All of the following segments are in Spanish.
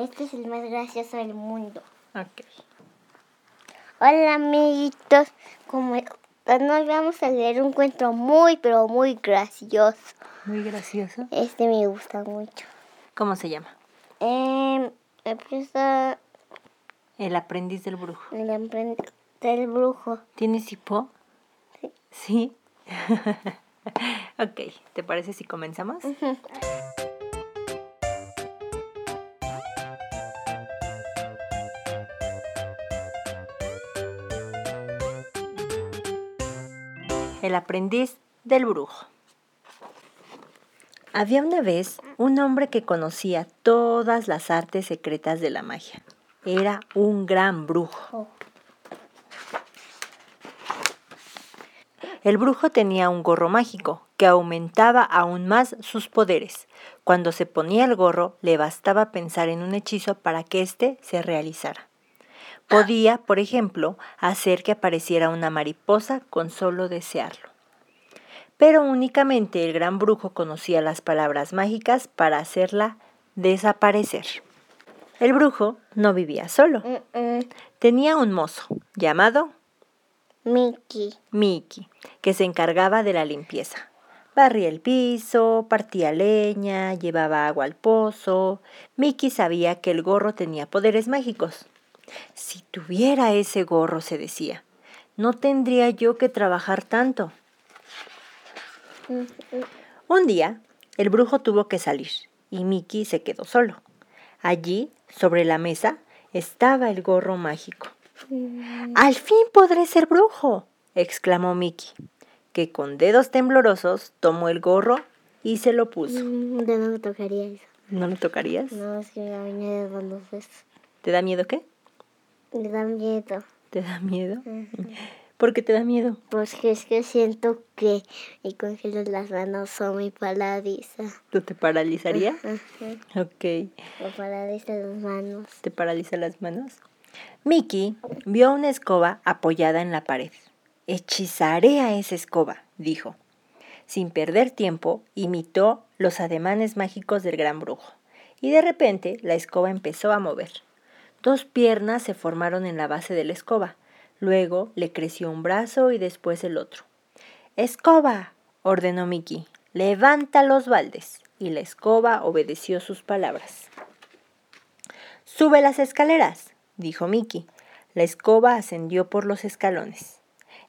Este es el más gracioso del mundo. Ok. Hola amiguitos, como nos vamos a leer un cuento muy pero muy gracioso. Muy gracioso. Este me gusta mucho. ¿Cómo se llama? Eh, empieza El aprendiz del brujo. el aprendiz del brujo. ¿Tienes hipo? Sí. Sí. ok, ¿te parece si comenzamos? El aprendiz del brujo. Había una vez un hombre que conocía todas las artes secretas de la magia. Era un gran brujo. El brujo tenía un gorro mágico que aumentaba aún más sus poderes. Cuando se ponía el gorro, le bastaba pensar en un hechizo para que éste se realizara. Podía, por ejemplo, hacer que apareciera una mariposa con solo desearlo. Pero únicamente el gran brujo conocía las palabras mágicas para hacerla desaparecer. El brujo no vivía solo. Mm, mm. Tenía un mozo llamado Mickey. Mickey, que se encargaba de la limpieza. Barría el piso, partía leña, llevaba agua al pozo. Mickey sabía que el gorro tenía poderes mágicos. Si tuviera ese gorro, se decía, no tendría yo que trabajar tanto. Mm, mm. Un día, el brujo tuvo que salir y Mickey se quedó solo. Allí, sobre la mesa, estaba el gorro mágico. Al fin podré ser brujo, exclamó Mickey, que con dedos temblorosos tomó el gorro y se lo puso. Mm, Yo no me tocaría eso. ¿No lo tocarías? No, es que me da miedo los besos. ¿Te da miedo qué? Me da miedo. ¿Te da miedo? ¿Por qué te da miedo? Porque es que siento que me congelo las manos o me paraliza. ¿Tú te paralizaría? Ok. Me paraliza las manos. ¿Te paraliza las manos? Mickey vio una escoba apoyada en la pared. Hechizaré a esa escoba, dijo. Sin perder tiempo, imitó los ademanes mágicos del gran brujo. Y de repente la escoba empezó a mover. Dos piernas se formaron en la base de la escoba. Luego le creció un brazo y después el otro. Escoba, ordenó Mickey. Levanta los baldes. Y la escoba obedeció sus palabras. Sube las escaleras, dijo Mickey. La escoba ascendió por los escalones.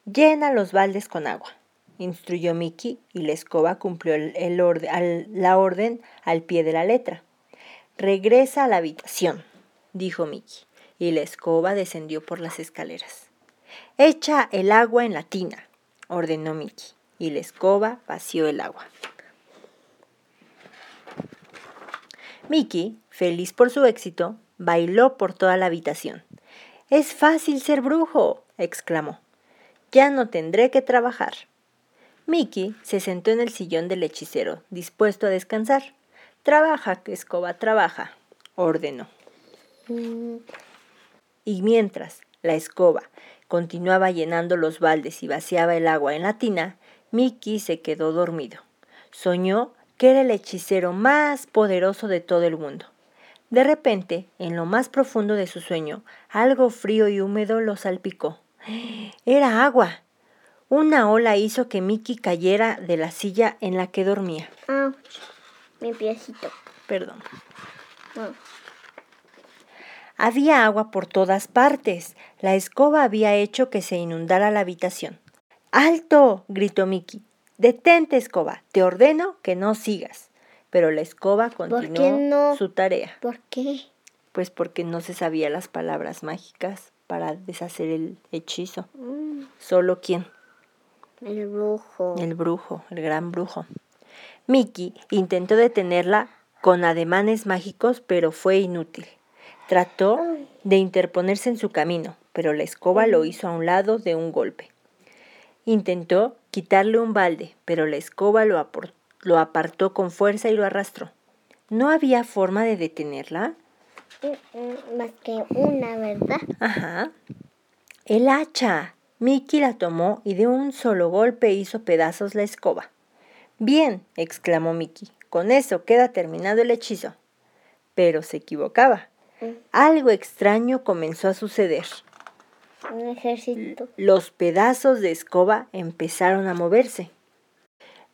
Llena los baldes con agua, instruyó Mickey, y la escoba cumplió la orden al pie de la letra. Regresa a la habitación, dijo Mickey, y la escoba descendió por las escaleras. Echa el agua en la tina, ordenó Mickey, y la escoba vació el agua. Mickey, feliz por su éxito, bailó por toda la habitación. Es fácil ser brujo, exclamó. Ya no tendré que trabajar. Mickey se sentó en el sillón del hechicero, dispuesto a descansar. Trabaja, escoba, trabaja, ordenó. Y mientras la escoba continuaba llenando los baldes y vaciaba el agua en la tina, Mickey se quedó dormido. Soñó que era el hechicero más poderoso de todo el mundo. De repente, en lo más profundo de su sueño, algo frío y húmedo lo salpicó. Era agua. Una ola hizo que Mickey cayera de la silla en la que dormía. ouch, mi piecito. Perdón. Había agua por todas partes. La escoba había hecho que se inundara la habitación. ¡Alto! gritó Mickey. Detente, escoba. Te ordeno que no sigas. Pero la escoba continuó no? su tarea, ¿Por qué? pues porque no se sabía las palabras mágicas para deshacer el hechizo. Mm, Solo quién? el brujo. El brujo, el gran brujo. Mickey intentó detenerla con ademanes mágicos, pero fue inútil. Trató de interponerse en su camino, pero la escoba lo hizo a un lado de un golpe. Intentó quitarle un balde, pero la escoba lo, lo apartó con fuerza y lo arrastró. ¿No había forma de detenerla? Mm, mm, Más que una, ¿verdad? Ajá. El hacha. Mickey la tomó y de un solo golpe hizo pedazos la escoba. Bien, exclamó Mickey, con eso queda terminado el hechizo. Pero se equivocaba. Algo extraño comenzó a suceder. Un ejército. Los pedazos de escoba empezaron a moverse.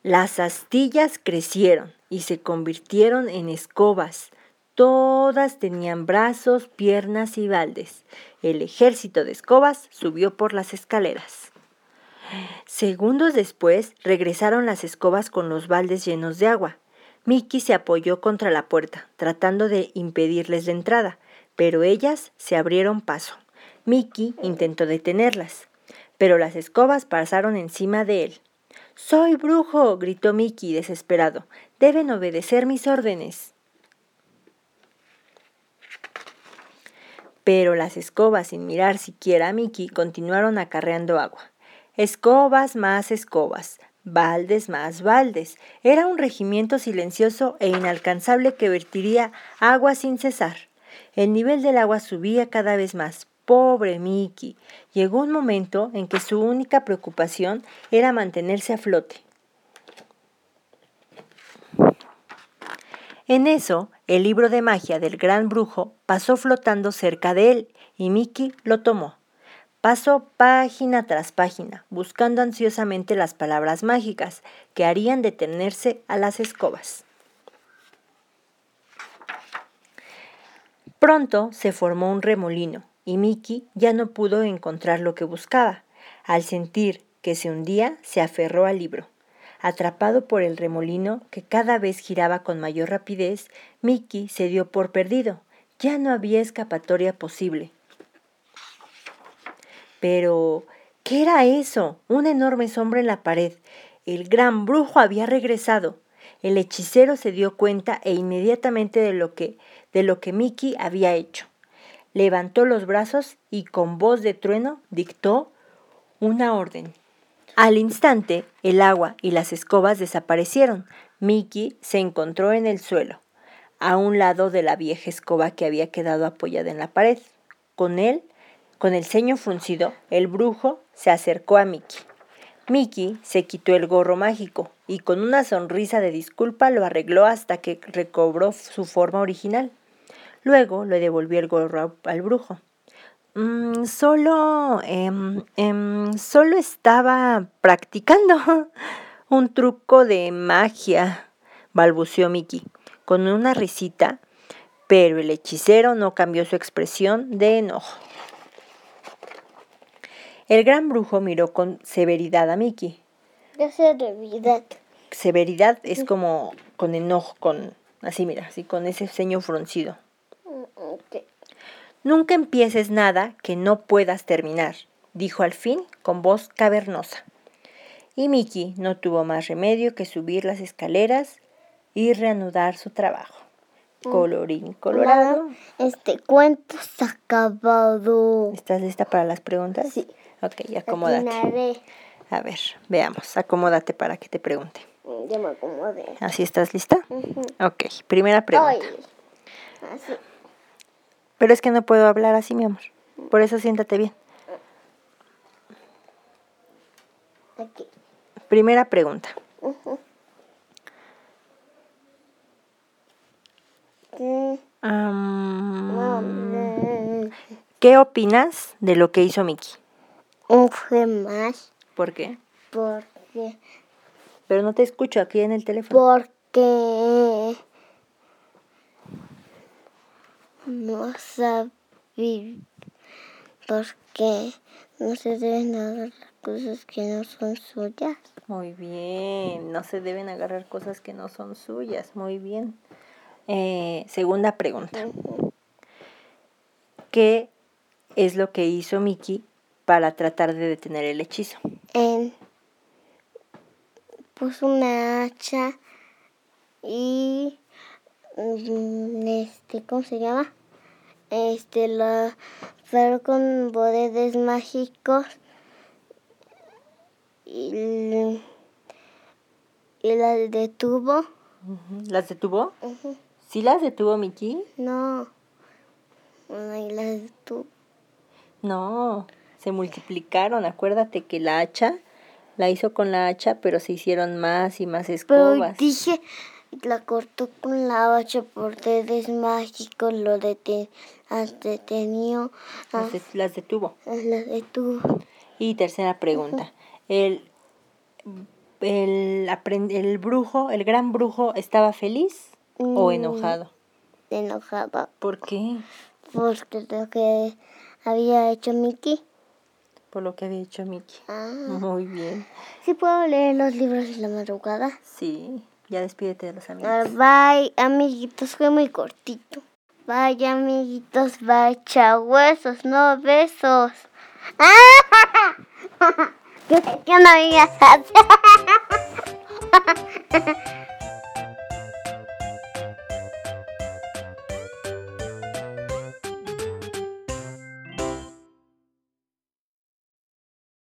Las astillas crecieron y se convirtieron en escobas. Todas tenían brazos, piernas y baldes. El ejército de escobas subió por las escaleras. Segundos después regresaron las escobas con los baldes llenos de agua. Mickey se apoyó contra la puerta, tratando de impedirles la entrada, pero ellas se abrieron paso. Mickey intentó detenerlas, pero las escobas pasaron encima de él. Soy brujo, gritó Mickey desesperado. Deben obedecer mis órdenes. Pero las escobas, sin mirar siquiera a Mickey, continuaron acarreando agua. Escobas más escobas, baldes más baldes. Era un regimiento silencioso e inalcanzable que vertiría agua sin cesar. El nivel del agua subía cada vez más. Pobre Mickey. Llegó un momento en que su única preocupación era mantenerse a flote. En eso, el libro de magia del gran brujo pasó flotando cerca de él y Mickey lo tomó. Pasó página tras página, buscando ansiosamente las palabras mágicas que harían detenerse a las escobas. Pronto se formó un remolino y Mickey ya no pudo encontrar lo que buscaba. Al sentir que se hundía, se aferró al libro. Atrapado por el remolino, que cada vez giraba con mayor rapidez, Mickey se dio por perdido. Ya no había escapatoria posible. Pero, ¿qué era eso? Una enorme sombra en la pared. El gran brujo había regresado. El hechicero se dio cuenta e inmediatamente de lo que, de lo que Mickey había hecho. Levantó los brazos y con voz de trueno dictó una orden. Al instante, el agua y las escobas desaparecieron. Mickey se encontró en el suelo, a un lado de la vieja escoba que había quedado apoyada en la pared. Con él con el ceño fruncido, el brujo se acercó a Mickey. Mickey se quitó el gorro mágico y con una sonrisa de disculpa lo arregló hasta que recobró su forma original. Luego le devolvió el gorro al brujo. Mm, solo, em, em, solo estaba practicando un truco de magia, balbuceó Mickey, con una risita, pero el hechicero no cambió su expresión de enojo. El gran brujo miró con severidad a Mickey. ¿Qué severidad? Severidad es como con enojo, con así mira, así con ese ceño fruncido. Mm, Nunca empieces nada que no puedas terminar, dijo al fin con voz cavernosa. Y Mickey no tuvo más remedio que subir las escaleras y reanudar su trabajo. Mm. Colorín colorado. Este cuento está acabado. ¿Estás lista para las preguntas? Sí. Ok, acomódate. A ver, veamos. Acomódate para que te pregunte. Ya me acomodé. ¿Así estás lista? Ok, primera pregunta. Así. Pero es que no puedo hablar así, mi amor. Por eso siéntate bien. Aquí. Primera pregunta. ¿Qué? ¿Qué opinas de lo que hizo Mickey? Un fue más. ¿Por qué? Porque. Pero no te escucho aquí en el teléfono. Porque. No sabía. Porque no se deben agarrar cosas que no son suyas. Muy bien, no se deben agarrar cosas que no son suyas. Muy bien. Eh, segunda pregunta. ¿Qué es lo que hizo Mickey para tratar de detener el hechizo? Puso una hacha y mm, este, ¿cómo se llama? Este, la pero con poderes mágicos y, y las detuvo. ¿Las detuvo? ¿Sí las detuvo Mickey? No, y las detuvo. No, se multiplicaron. Acuérdate que la hacha la hizo con la hacha, pero se hicieron más y más Pero escobas. dije, la cortó con la hacha por dedos mágicos, lo deten las detenió, Las, de- las detuvo. las detuvo. Y tercera pregunta. El, el, el brujo, el gran brujo, ¿estaba feliz o Mm. enojado? enojada ¿Por qué? porque lo que había hecho Mickey. Por lo que había hecho Mickey. Ah. Muy bien. ¿Sí puedo leer los libros en la madrugada? Sí, ya despídete de los amigos. Ah, Bye, amiguitos, fue muy cortito. Bye, amiguitos, bye, chao, huesos, no besos. ¿Qué, qué no digas?